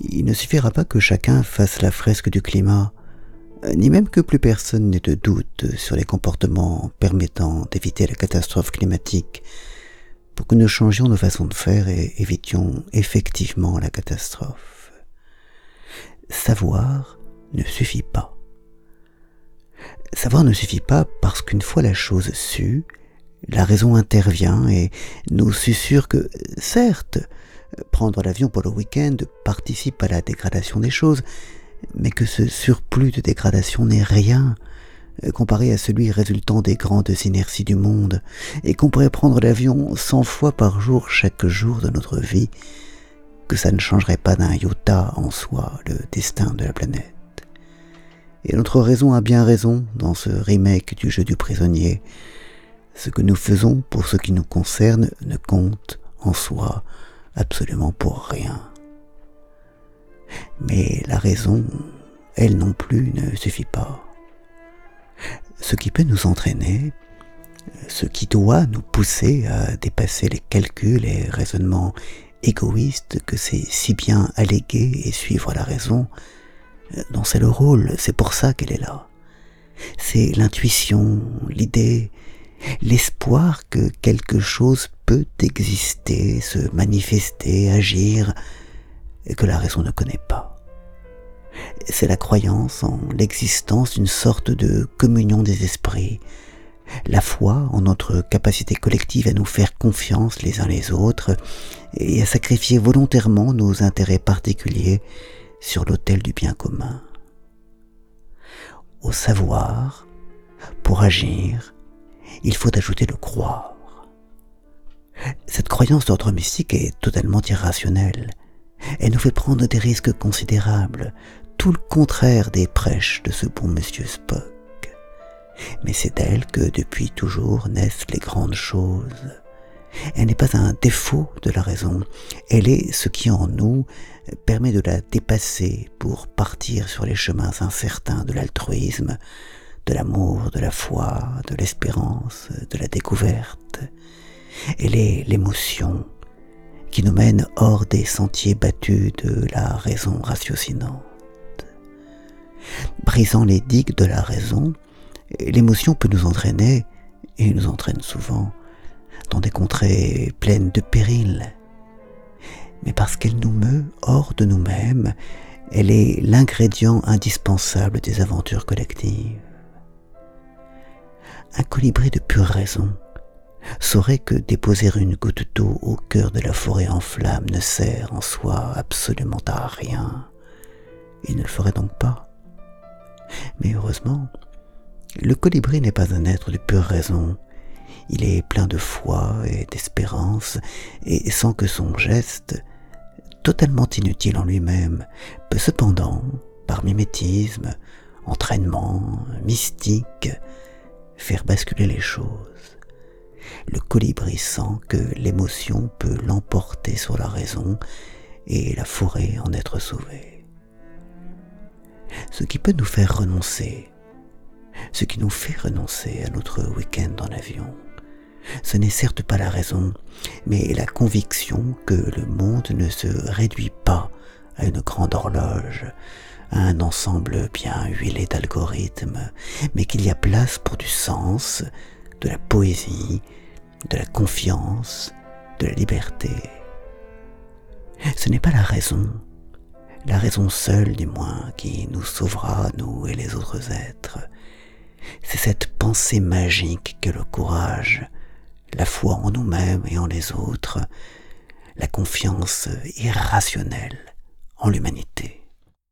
il ne suffira pas que chacun fasse la fresque du climat, ni même que plus personne n'ait de doute sur les comportements permettant d'éviter la catastrophe climatique, pour que nous changions nos façons de faire et évitions effectivement la catastrophe. Savoir ne suffit pas. Savoir ne suffit pas parce qu'une fois la chose sue, la raison intervient et nous susurre que, certes, prendre l'avion pour le week-end participe à la dégradation des choses, mais que ce surplus de dégradation n'est rien comparé à celui résultant des grandes inerties du monde, et qu'on pourrait prendre l'avion cent fois par jour chaque jour de notre vie, que ça ne changerait pas d'un iota en soi le destin de la planète. Et notre raison a bien raison dans ce remake du jeu du prisonnier. Ce que nous faisons pour ce qui nous concerne ne compte en soi absolument pour rien. Mais la raison, elle non plus, ne suffit pas. Ce qui peut nous entraîner, ce qui doit nous pousser à dépasser les calculs et raisonnements égoïstes que c'est si bien alléguer et suivre la raison, dont c'est le rôle, c'est pour ça qu'elle est là. C'est l'intuition, l'idée, l'espoir que quelque chose peut exister, se manifester, agir, que la raison ne connaît pas. C'est la croyance en l'existence d'une sorte de communion des esprits, la foi en notre capacité collective à nous faire confiance les uns les autres et à sacrifier volontairement nos intérêts particuliers sur l'autel du bien commun. Au savoir, pour agir, il faut ajouter le croire. Cette croyance d'ordre mystique est totalement irrationnelle. Elle nous fait prendre des risques considérables, tout le contraire des prêches de ce bon monsieur Spock. Mais c'est d'elle que depuis toujours naissent les grandes choses. Elle n'est pas un défaut de la raison, elle est ce qui en nous permet de la dépasser pour partir sur les chemins incertains de l'altruisme, de l'amour, de la foi, de l'espérance, de la découverte. Elle est l'émotion qui nous mène hors des sentiers battus de la raison ratiocinante. Brisant les digues de la raison, l'émotion peut nous entraîner, et nous entraîne souvent, dans des contrées pleines de périls. Mais parce qu'elle nous meut hors de nous-mêmes, elle est l'ingrédient indispensable des aventures collectives un colibri de pure raison saurait que déposer une goutte d'eau au cœur de la forêt en flammes ne sert en soi absolument à rien. Il ne le ferait donc pas. Mais heureusement, le colibri n'est pas un être de pure raison. Il est plein de foi et d'espérance, et sans que son geste, totalement inutile en lui-même, peut cependant, par mimétisme, entraînement, mystique, faire basculer les choses. Le colibri sent que l'émotion peut l'emporter sur la raison et la forêt en être sauvée. Ce qui peut nous faire renoncer, ce qui nous fait renoncer à notre week-end en avion, ce n'est certes pas la raison, mais la conviction que le monde ne se réduit pas à une grande horloge, un ensemble bien huilé d'algorithmes, mais qu'il y a place pour du sens, de la poésie, de la confiance, de la liberté. Ce n'est pas la raison, la raison seule du moins, qui nous sauvera, nous et les autres êtres. C'est cette pensée magique que le courage, la foi en nous-mêmes et en les autres, la confiance irrationnelle en l'humanité.